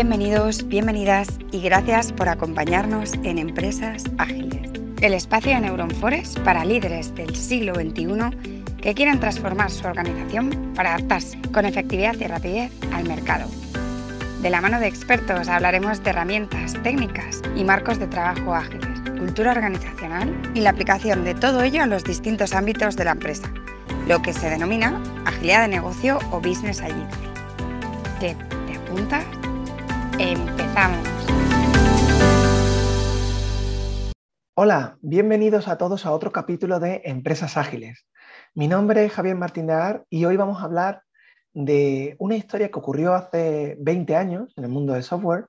Bienvenidos, bienvenidas y gracias por acompañarnos en Empresas Ágiles, el espacio de Neuron Forest para líderes del siglo XXI que quieran transformar su organización para adaptarse con efectividad y rapidez al mercado. De la mano de expertos hablaremos de herramientas, técnicas y marcos de trabajo ágiles, cultura organizacional y la aplicación de todo ello en los distintos ámbitos de la empresa, lo que se denomina agilidad de negocio o business agility. ¿Qué te apuntas? Empezamos. Hola, bienvenidos a todos a otro capítulo de Empresas Ágiles. Mi nombre es Javier Martín de Ar y hoy vamos a hablar de una historia que ocurrió hace 20 años en el mundo del software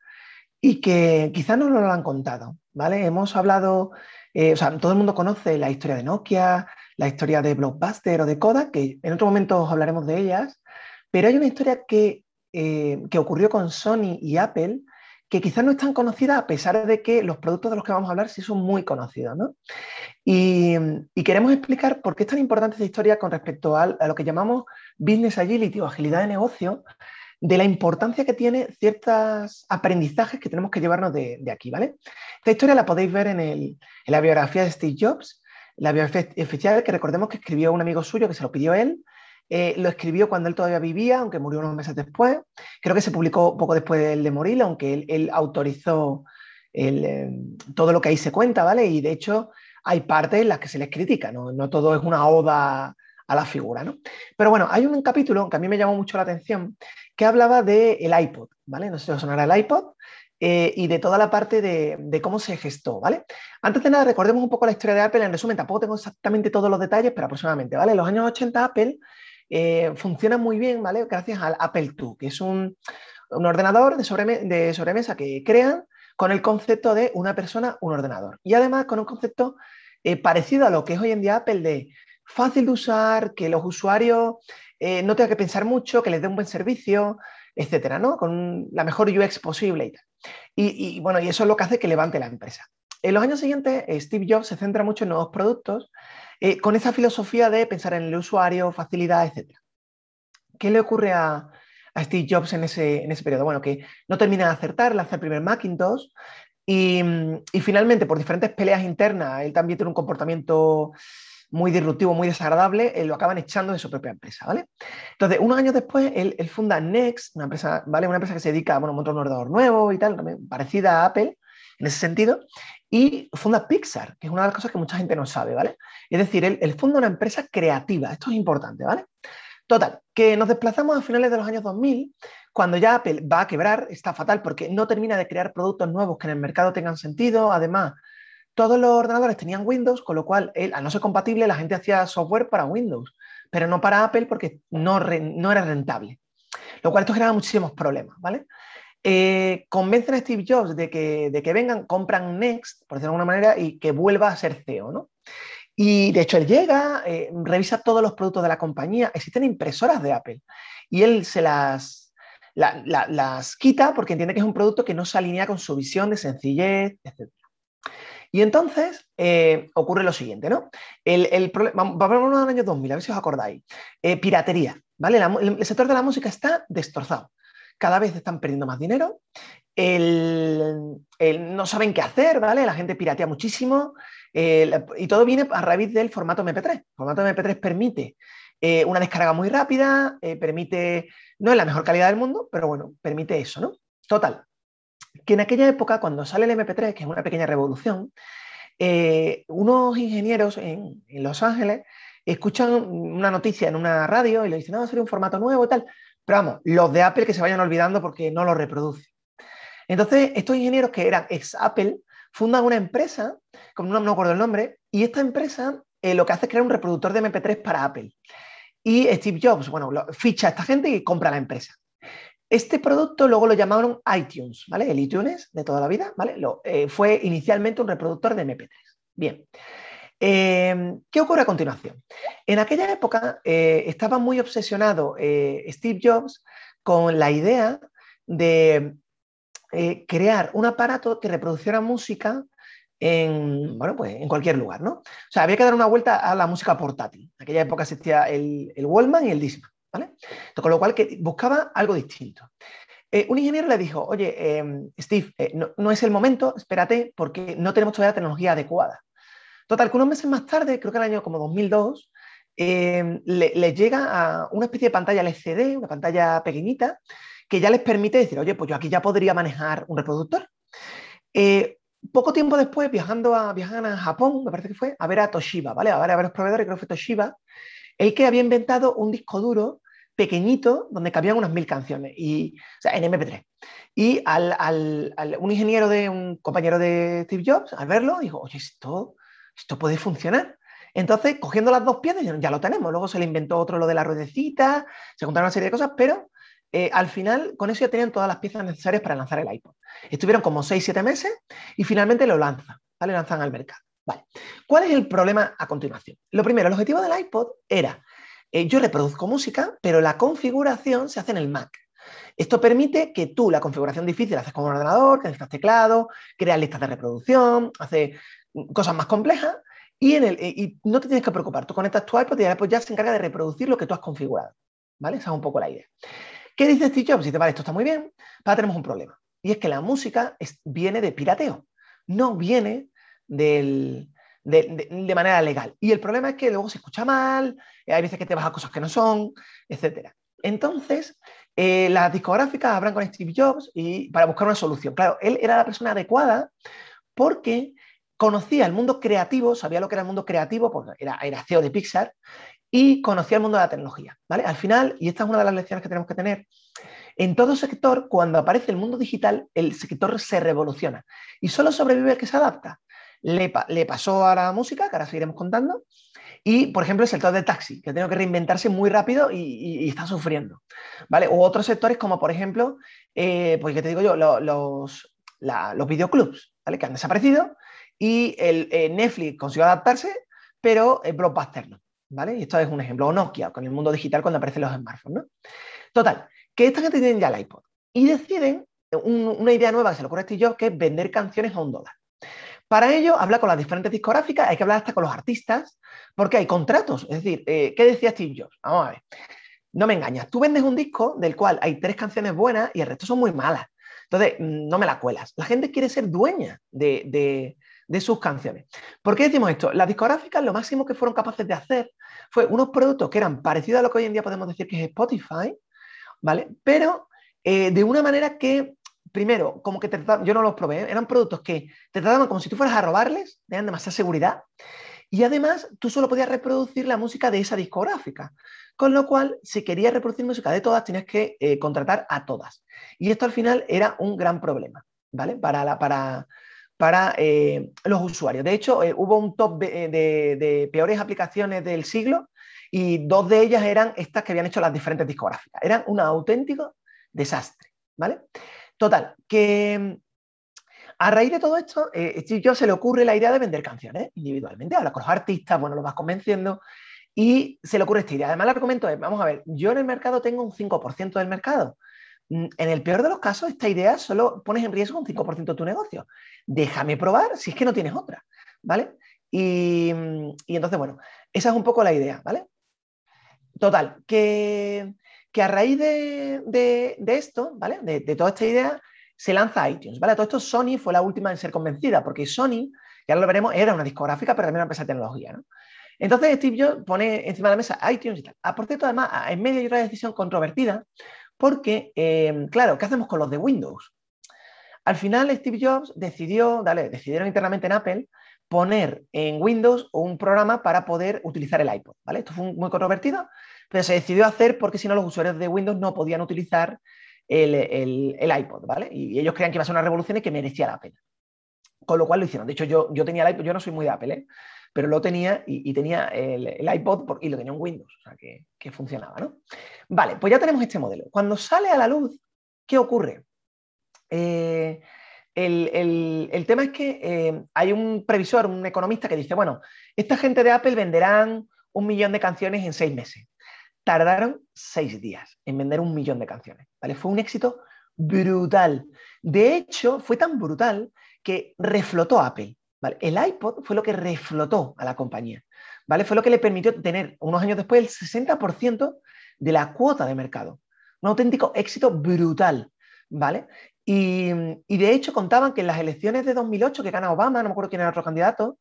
y que quizás no nos lo han contado, ¿vale? Hemos hablado, eh, o sea, todo el mundo conoce la historia de Nokia, la historia de Blockbuster o de Kodak, que en otro momento hablaremos de ellas, pero hay una historia que eh, que ocurrió con Sony y Apple, que quizás no es tan conocida a pesar de que los productos de los que vamos a hablar sí son muy conocidos. Y, queremos explicar por qué es tan importante esta historia con respecto a, lo que llamamos business agility o agilidad de negocio, de la importancia que tiene ciertos aprendizajes que tenemos que llevarnos de, aquí. ¿vale? Esta historia la podéis ver en, en la biografía de Steve Jobs, la biografía oficial que recordemos que escribió un amigo suyo que se lo pidió él, eh, lo escribió cuando él todavía vivía, aunque murió unos meses después. Creo que se publicó poco después de, de morir, aunque él, autorizó eh, todo lo que ahí se cuenta, ¿vale? Y de hecho hay partes en las que se les critica, ¿no? No todo es una oda a la figura, ¿no? Pero bueno, hay un capítulo que a mí me llamó mucho la atención que hablaba del el iPod, ¿vale? No sé si os sonará el iPod. Eh, y de toda la parte de, de, cómo se gestó, ¿vale? Antes de nada, recordemos un poco la historia de Apple. En resumen, tampoco tengo exactamente todos los detalles, pero aproximadamente, ¿vale? En los años 80 Apple eh, funciona muy bien, ¿vale? Gracias al Apple II, que es un, ordenador de, sobremesa que crean con el concepto de una persona, un ordenador. Y además con un concepto eh, parecido a lo que es hoy en día Apple de fácil de usar, que los usuarios eh, no tengan que pensar mucho, que les dé un buen servicio, etcétera, ¿no? Con la mejor UX posible y Y, bueno, y eso es lo que hace que levante la empresa. En los años siguientes, Steve Jobs se centra mucho en nuevos productos eh, con esa filosofía de pensar en el usuario, facilidad, etc. ¿Qué le ocurre a, Steve Jobs en ese, en ese, periodo? Bueno, que no termina de acertar, lanza el primer Macintosh y, finalmente, por diferentes peleas internas, él también tiene un comportamiento muy disruptivo, muy desagradable, eh, lo acaban echando de su propia empresa, ¿vale? Entonces, unos años después, él, funda Next, una empresa, ¿vale? Una empresa que se dedica bueno, a montar un ordenador nuevo y tal, parecida a Apple en ese sentido, y funda Pixar, que es una de las cosas que mucha gente no sabe, ¿vale? Es decir, él, funda una empresa creativa, esto es importante, ¿vale? Total, que nos desplazamos a finales de los años 2000, cuando ya Apple va a quebrar, está fatal porque no termina de crear productos nuevos que en el mercado tengan sentido, además, todos los ordenadores tenían Windows, con lo cual, al no ser compatible, la gente hacía software para Windows, pero no para Apple porque no, no era rentable. Lo cual esto genera muchísimos problemas, ¿vale? Eh, convencen a Steve Jobs de que, de que vengan, compran Next, por decirlo de alguna manera, y que vuelva a ser CEO, ¿no? Y de hecho él llega, eh, revisa todos los productos de la compañía, existen impresoras de Apple, y él se las, las quita porque entiende que es un producto que no se alinea con su visión de sencillez, etc. Y entonces eh, ocurre lo siguiente, ¿no? El, el vamos a hablar del año 2000, a ver si os acordáis. piratería, ¿vale? el, sector de la música está destrozado cada vez están perdiendo más dinero, no saben qué hacer, ¿vale? La gente piratea muchísimo y todo viene a raíz del formato MP3. El formato MP3 permite eh, una descarga muy rápida, eh, permite, no es la mejor calidad del mundo, pero bueno, permite eso, ¿no? Total, que en aquella época, cuando sale el MP3, que es una pequeña revolución, eh, unos ingenieros en, en, Los Ángeles escuchan una noticia en una radio y le dicen, no, va a ser un formato nuevo y tal. Pero vamos, los de Apple que se vayan olvidando porque no lo reproduce. Entonces, estos ingenieros que eran ex Apple fundan una empresa, como no me acuerdo el nombre, y esta empresa eh, lo que hace es crear un reproductor de MP3 para Apple. Y Steve Jobs, bueno, ficha a esta gente y compra la empresa. Este producto luego lo llamaron iTunes, ¿vale? El iTunes de toda la vida, ¿vale? Eh, fue inicialmente un reproductor de MP3. Bien. Em, ¿Qué ocurre a continuación? En aquella época eh, estaba muy obsesionado eh, Steve Jobs con la idea de eh, crear un aparato que reproduciera música en, bueno, pues en cualquier lugar, ¿no? O sea, había que dar una vuelta a la música portátil. En aquella época existía el, el Wallman y el Discman, ¿vale? con lo cual que buscaba algo distinto. Un ingeniero le dijo, oye, em, Steve, eh, no, es el momento, espérate, porque no tenemos todavía la tecnología adecuada. Total, que unos meses más tarde, creo que el año como 2002, em, le, llega a una especie de pantalla LCD, una pantalla pequeñita, que ya les permite decir, oye, pues yo aquí ya podría manejar un reproductor. Eh, poco tiempo después, viajando a, viajan a Japón, me parece que fue, a ver a Toshiba, ¿vale? A ver a, ver los proveedores, creo que fue Toshiba, el que había inventado un disco duro pequeñito donde cabían unas mil canciones, y, o sea, en MP3. Y al, un ingeniero de un compañero de Steve Jobs, al verlo, dijo, oye, esto, esto puede funcionar. Entonces, cogiendo las dos piezas, ya lo tenemos. Luego se le inventó otro lo de la ruedecita, se contaron una serie de cosas, pero eh, al final con eso ya tenían todas las piezas necesarias para lanzar el iPod. Estuvieron como 6-7 meses y finalmente lo lanzan, ¿vale? Lanzan al mercado. ¿Cuál es el problema a continuación? Lo primero, el objetivo del iPod era, eh, yo reproduzco música, pero la configuración se hace en el Mac. Esto permite que tú la configuración difícil la haces con un ordenador, que necesitas teclado, creas listas de reproducción, hace cosas más complejas y, en el, y no te tienes que preocupar. Tú conectas tu iPod y el iPod ya se encarga de reproducir lo que tú has configurado. ¿Vale? Esa es un poco la idea. ¿Qué dice Steve Jobs? Dice, vale, esto está muy bien, pero tenemos un problema. Y es que la música viene de pirateo, no viene de, manera legal. Y el problema es que luego se escucha mal, eh, hay veces que te vas a cosas que no son, etc. Entonces, eh, las discográficas hablan con Steve Jobs y, para buscar una solución. Claro, él era la persona adecuada porque conocía el mundo creativo, sabía lo que era el mundo creativo, porque era, era CEO de Pixar, y conocía el mundo de la tecnología. ¿vale? Al final, y esta es una de las lecciones que tenemos que tener, en todo sector, cuando aparece el mundo digital, el sector se revoluciona y solo sobrevive el que se adapta. Le, pasó a la música, que ahora seguiremos contando, y, por ejemplo, el sector del taxi, que ha tenido que reinventarse muy rápido y, está sufriendo. ¿vale? O otros sectores como, por ejemplo, eh, pues que te digo yo, los, los videoclubs, ¿vale? que han desaparecido y el, eh, Netflix consiguió adaptarse, pero el Blockbuster no. ¿vale? Y esto es un ejemplo, o Nokia, con el mundo digital cuando aparecen los smartphones, ¿no? Total, que esta gente tiene ya el iPod y deciden una idea nueva que se le ocurre a Steve Jobs, que es vender canciones a un dólar. Para ello, habla con las diferentes discográficas, hay que hablar hasta con los artistas, porque hay contratos. Es decir, eh, ¿qué decía Steve Jobs? Vamos a ver. No me engañas, tú vendes un disco del cual hay tres canciones buenas y el resto son muy malas. Entonces, mm, no me la cuelas. La gente quiere ser dueña de sus canciones. ¿Por qué decimos esto? Las discográficas lo máximo que fueron capaces de hacer fue unos productos que eran parecidos a lo que hoy en día podemos decir que es Spotify, ¿vale? Pero eh, de una manera que, primero, como que te yo no los probé, eran productos que te trataban como si tú fueras a robarles, tenían demasiada seguridad, y además tú solo podías reproducir la música de esa discográfica, con lo cual, si querías reproducir música de todas, tenías que eh, contratar a todas. Y esto al final era un gran problema, ¿vale? Para, la, para, para eh, los usuarios. De hecho, eh, hubo un top de, peores aplicaciones del siglo y dos de ellas eran estas que habían hecho las diferentes discográficas. Eran un auténtico desastre, ¿vale? Total, que a raíz de todo esto, eh, Steve se le ocurre la idea de vender canciones individualmente. Habla con los artistas, bueno, lo vas convenciendo y se le ocurre esta idea. Además, el argumento es, vamos a ver, yo en el mercado tengo un 5% del mercado. Mm, en el peor de los casos, esta idea solo pones en riesgo un 5% de tu negocio. Déjame probar si es que no tienes otra, ¿vale? Y, entonces, bueno, esa es un poco la idea, ¿vale? Total, que, a raíz de, esto, ¿vale? De, toda esta idea, se lanza iTunes, ¿vale? Todo esto Sony fue la última en ser convencida, porque Sony, ya lo veremos, era una discográfica, pero también una empresa de tecnología, ¿no? Entonces Steve Jobs pone encima de la mesa iTunes y tal. Por cierto, además, en medio hay otra decisión controvertida, porque, eh, claro, ¿qué hacemos con los de Windows? Al final Steve Jobs decidió, dale, decidieron internamente en Apple poner en Windows un programa para poder utilizar el iPod, ¿vale? Esto fue muy controvertido, pero se decidió hacer porque si no los usuarios de Windows no podían utilizar el, iPod, ¿vale? Y ellos creían que iba a ser una revolución y que merecía la pena. Con lo cual lo hicieron. De hecho, yo, yo tenía el iPod, yo no soy muy de Apple, ¿eh? Pero lo tenía y, tenía el, iPod y lo tenía en Windows, o sea que, funcionaba, ¿no? Vale, pues ya tenemos este modelo. Cuando sale a la luz, ¿qué ocurre? Eh, el, tema es que eh, hay un previsor, un economista que dice, bueno, esta gente de Apple venderán un millón de canciones en seis meses. Tardaron seis días en vender un millón de canciones. ¿vale? Fue un éxito brutal. De hecho, fue tan brutal que reflotó Apple. El iPod fue lo que reflotó a la compañía, ¿vale? Fue lo que le permitió tener unos años después el 60% de la cuota de mercado. Un auténtico éxito brutal. ¿vale? Y, de hecho contaban que en las elecciones de 2008 que gana Obama, no me acuerdo quién era otro candidato,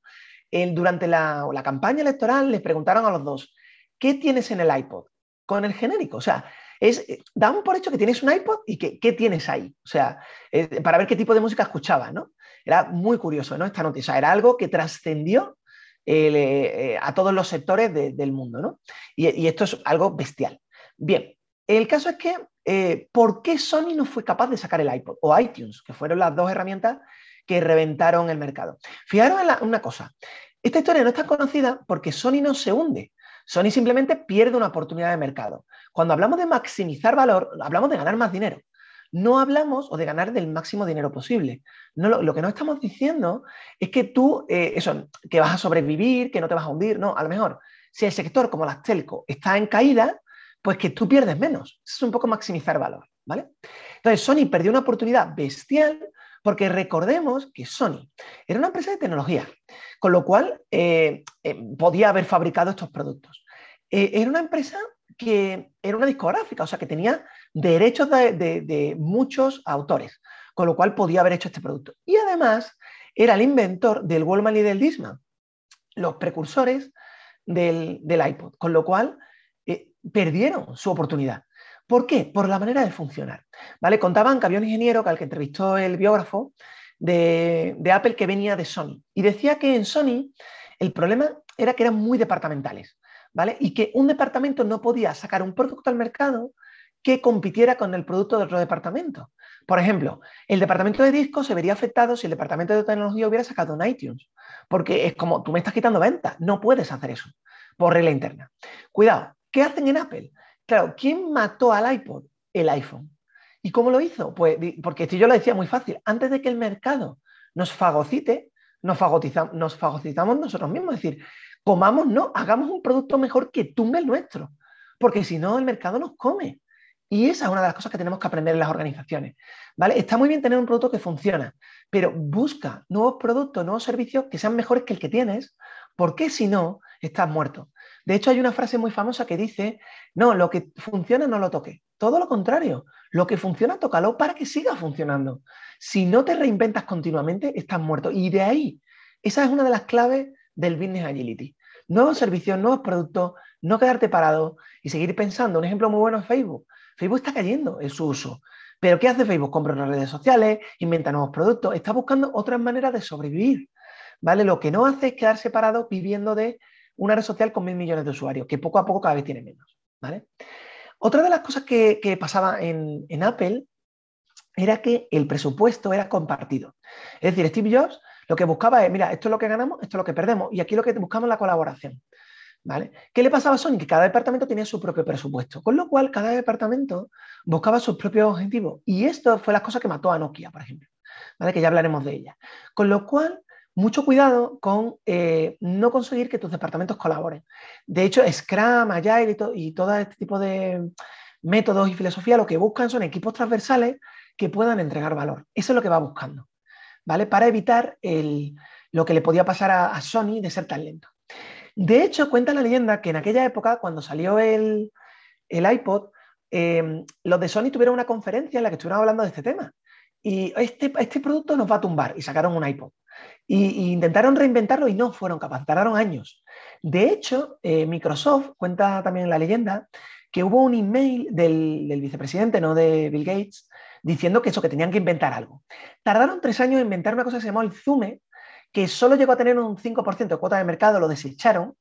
durante la, campaña electoral les preguntaron a los dos, ¿qué tienes en el iPod? Con el genérico, o sea, es, daban por hecho que tienes un iPod y que, qué tienes ahí, o sea, eh, para ver qué tipo de música escuchabas, ¿no? Era muy curioso, ¿no? Esta noticia, era algo que trascendió eh, eh, a todos los sectores del mundo, ¿no? y esto es algo bestial. Bien, el caso es que, eh, ¿por qué Sony no fue capaz de sacar el iPod o iTunes, que fueron las dos herramientas que reventaron el mercado? Fijaros en una cosa, esta historia no está conocida porque Sony no se hunde, Sony simplemente pierde una oportunidad de mercado. Cuando hablamos de maximizar valor, hablamos de ganar más dinero. No hablamos o de ganar del máximo dinero posible. No, lo, que no estamos diciendo es que tú, eh, eso, que vas a sobrevivir, que no te vas a hundir. No, a lo mejor, si el sector como las telco está en caída, pues que tú pierdes menos. Es un poco maximizar valor, ¿vale? Entonces, Sony perdió una oportunidad bestial porque recordemos que Sony era una empresa de tecnología, con lo cual eh, eh, podía haber fabricado estos productos. Era una empresa que era una discográfica, o sea, que tenía derechos de, muchos autores, con lo cual podía haber hecho este producto. Y además era el inventor del Wallman y del Discman, los precursores del, iPod, con lo cual perdieron su oportunidad. ¿Por qué? Por la manera de funcionar. ¿Vale? Contaban que había un ingeniero al que entrevistó el biógrafo de, Apple que venía de Sony y decía que en Sony el problema era que eran muy departamentales, Y que un departamento no podía sacar un producto al mercado que compitiera con el producto de otro departamento. Por ejemplo, el departamento de discos se vería afectado si el departamento de tecnología hubiera sacado un iTunes, porque es como tú me estás quitando ventas, no puedes hacer eso por regla interna. Cuidado, ¿Qué hacen en Apple? Claro, ¿quién mató al iPod? El iPhone. ¿Y cómo lo hizo? Pues porque esto yo lo decía muy fácil, antes de que el mercado nos fagocite, nos, nos fagocitamos nosotros mismos, es decir, comamos, no, hagamos un producto mejor que tumbe el nuestro, porque si no el mercado nos come. Y esa es una de las cosas que tenemos que aprender en las organizaciones. ¿vale? Está muy bien tener un producto que funciona, pero busca nuevos productos, nuevos servicios que sean mejores que el que tienes, porque si no, estás muerto. De hecho, hay una frase muy famosa que dice, no, lo que funciona no lo toque. Todo lo contrario, lo que funciona, tócalo para que siga funcionando. Si no te reinventas continuamente, estás muerto. Y de ahí, esa es una de las claves del Business Agility. Nuevos servicios, nuevos productos, no quedarte parado y seguir pensando. Un ejemplo muy bueno es Facebook. Facebook está cayendo en su uso. Pero ¿qué hace Facebook? Compra unas redes sociales, inventa nuevos productos, está buscando otras maneras de sobrevivir. ¿Vale? Lo que no hace es quedarse parado viviendo de una red social con mil millones de usuarios, que poco a poco cada vez tiene menos. ¿vale? Otra de las cosas que, pasaba en, Apple era que el presupuesto era compartido. Es decir, Steve Jobs lo que buscaba es, mira, esto es lo que ganamos, esto es lo que perdemos, y aquí lo que buscamos es la colaboración. ¿Vale? ¿Qué le pasaba a Sony? Que cada departamento tenía su propio presupuesto, con lo cual cada departamento buscaba sus propios objetivos. Y esto fue la cosa que mató a Nokia, por ejemplo, ¿vale? que ya hablaremos de ella. Con lo cual, mucho cuidado con eh, no conseguir que tus departamentos colaboren. De hecho, Scrum, Agile y, todo este tipo de métodos y filosofía lo que buscan son equipos transversales que puedan entregar valor. Eso es lo que va buscando, ¿vale? Para evitar lo que le podía pasar a, Sony de ser tan lento. De hecho, cuenta la leyenda que en aquella época, cuando salió el, iPod, eh, los de Sony tuvieron una conferencia en la que estuvieron hablando de este tema. Y este, este producto nos va a tumbar. Y sacaron un iPod. Y, intentaron reinventarlo y no fueron capaces, tardaron años. De hecho, eh, Microsoft cuenta también la leyenda que hubo un email del, vicepresidente, no de Bill Gates, diciendo que eso, que tenían que inventar algo. Tardaron tres años en inventar una cosa que se llamó el Zume, que solo llegó a tener un 5% de cuota de mercado, lo desecharon.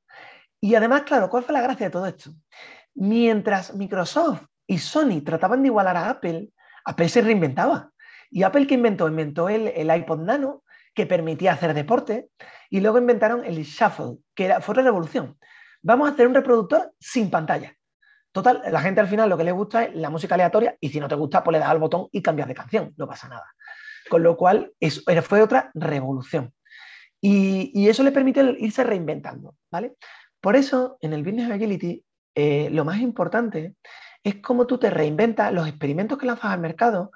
Y además, claro, ¿cuál fue la gracia de todo esto? Mientras Microsoft y Sony trataban de igualar a Apple, Apple se reinventaba. ¿Y Apple qué inventó? Inventó el, el iPod Nano, que permitía hacer deporte, y luego inventaron el shuffle, que fue otra revolución. Vamos a hacer un reproductor sin pantalla. Total, la gente al final lo que le gusta es la música aleatoria y si no te gusta, pues le das al botón y cambias de canción, no pasa nada. Con lo cual, eso fue otra revolución. Y, eso le permite irse reinventando, ¿vale? Por eso, en el Business Agility, eh, lo más importante es cómo tú te reinventas los experimentos que lanzas al mercado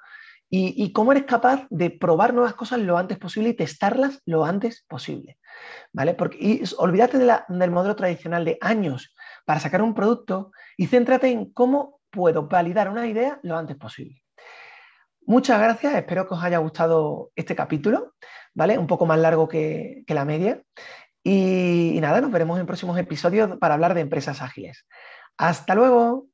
y, cómo eres capaz de probar nuevas cosas lo antes posible y testarlas lo antes posible. ¿Vale? Porque, y olvídate del modelo tradicional de años para sacar un producto y céntrate en cómo puedo validar una idea lo antes posible. Muchas gracias, espero que os haya gustado este capítulo, ¿vale? Un poco más largo que, la media. y nada, nos veremos en próximos episodios para hablar de empresas ágiles. Hasta luego.